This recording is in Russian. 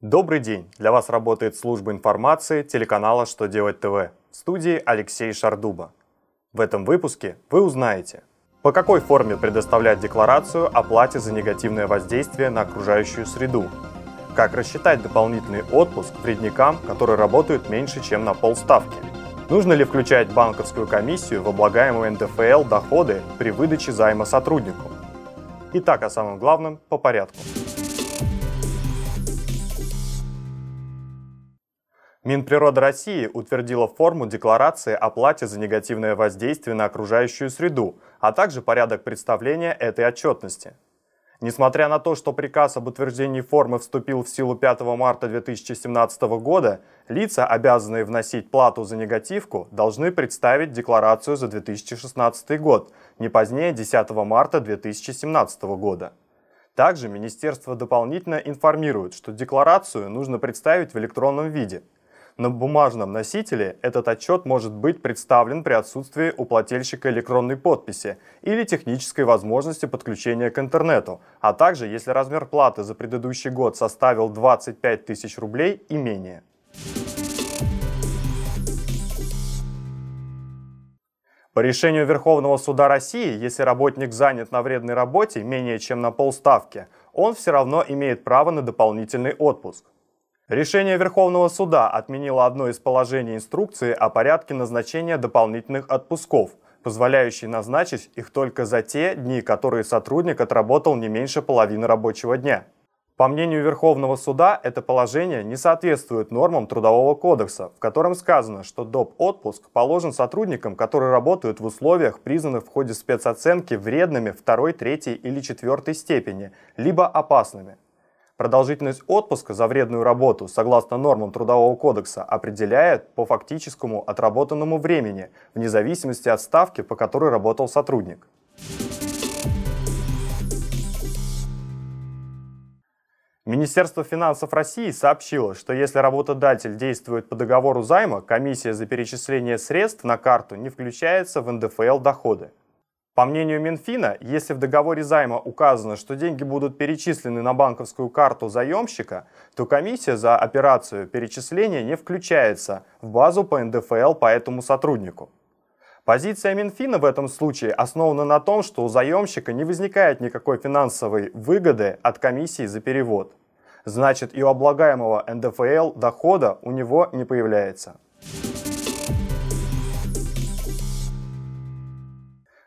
Добрый день! Для вас работает служба информации телеканала «Что делать ТВ» в студии Алексей Шардуба. В этом выпуске вы узнаете, по какой форме предоставлять декларацию о плате за негативное воздействие на окружающую среду, как рассчитать дополнительный отпуск вредникам, которые работают меньше, чем на полставки, нужно ли включать банковскую комиссию в облагаемые НДФЛ доходы при выдаче займа сотруднику. Итак, о самом главном по порядку. Минприрода России утвердила форму декларации о плате за негативное воздействие на окружающую среду, а также порядок представления этой отчетности. Несмотря на то, что приказ об утверждении формы вступил в силу 5 марта 2017 года, лица, обязанные вносить плату за негативку, должны представить декларацию за 2016 год, не позднее 10 марта 2017 года. Также Министерство дополнительно информирует, что декларацию нужно представить в электронном виде – на бумажном носителе этот отчет может быть представлен при отсутствии у плательщика электронной подписи или технической возможности подключения к интернету, а также если размер платы за предыдущий год составил 25 тысяч рублей и менее. По решению Верховного суда России, если работник занят на вредной работе менее чем на полставки, он все равно имеет право на дополнительный отпуск. Решение Верховного суда отменило одно из положений инструкции о порядке назначения дополнительных отпусков, позволяющий назначить их только за те дни, которые сотрудник отработал не меньше половины рабочего дня. По мнению Верховного суда, это положение не соответствует нормам Трудового кодекса, в котором сказано, что доп. отпуск положен сотрудникам, которые работают в условиях, признанных в ходе спецоценки вредными второй, третьей или четвертой степени, либо опасными. Продолжительность отпуска за вредную работу, согласно нормам Трудового кодекса, определяет по фактическому отработанному времени, вне зависимости от ставки, по которой работал сотрудник. Министерство финансов России сообщило, что если работодатель действует по договору займа, комиссия за перечисление средств на карту не включается в НДФЛ доходы. По мнению Минфина, если в договоре займа указано, что деньги будут перечислены на банковскую карту заемщика, то комиссия за операцию перечисления не включается в базу по НДФЛ по этому сотруднику. Позиция Минфина в этом случае основана на том, что у заемщика не возникает никакой финансовой выгоды от комиссии за перевод. Значит, и у облагаемого НДФЛ дохода у него не появляется.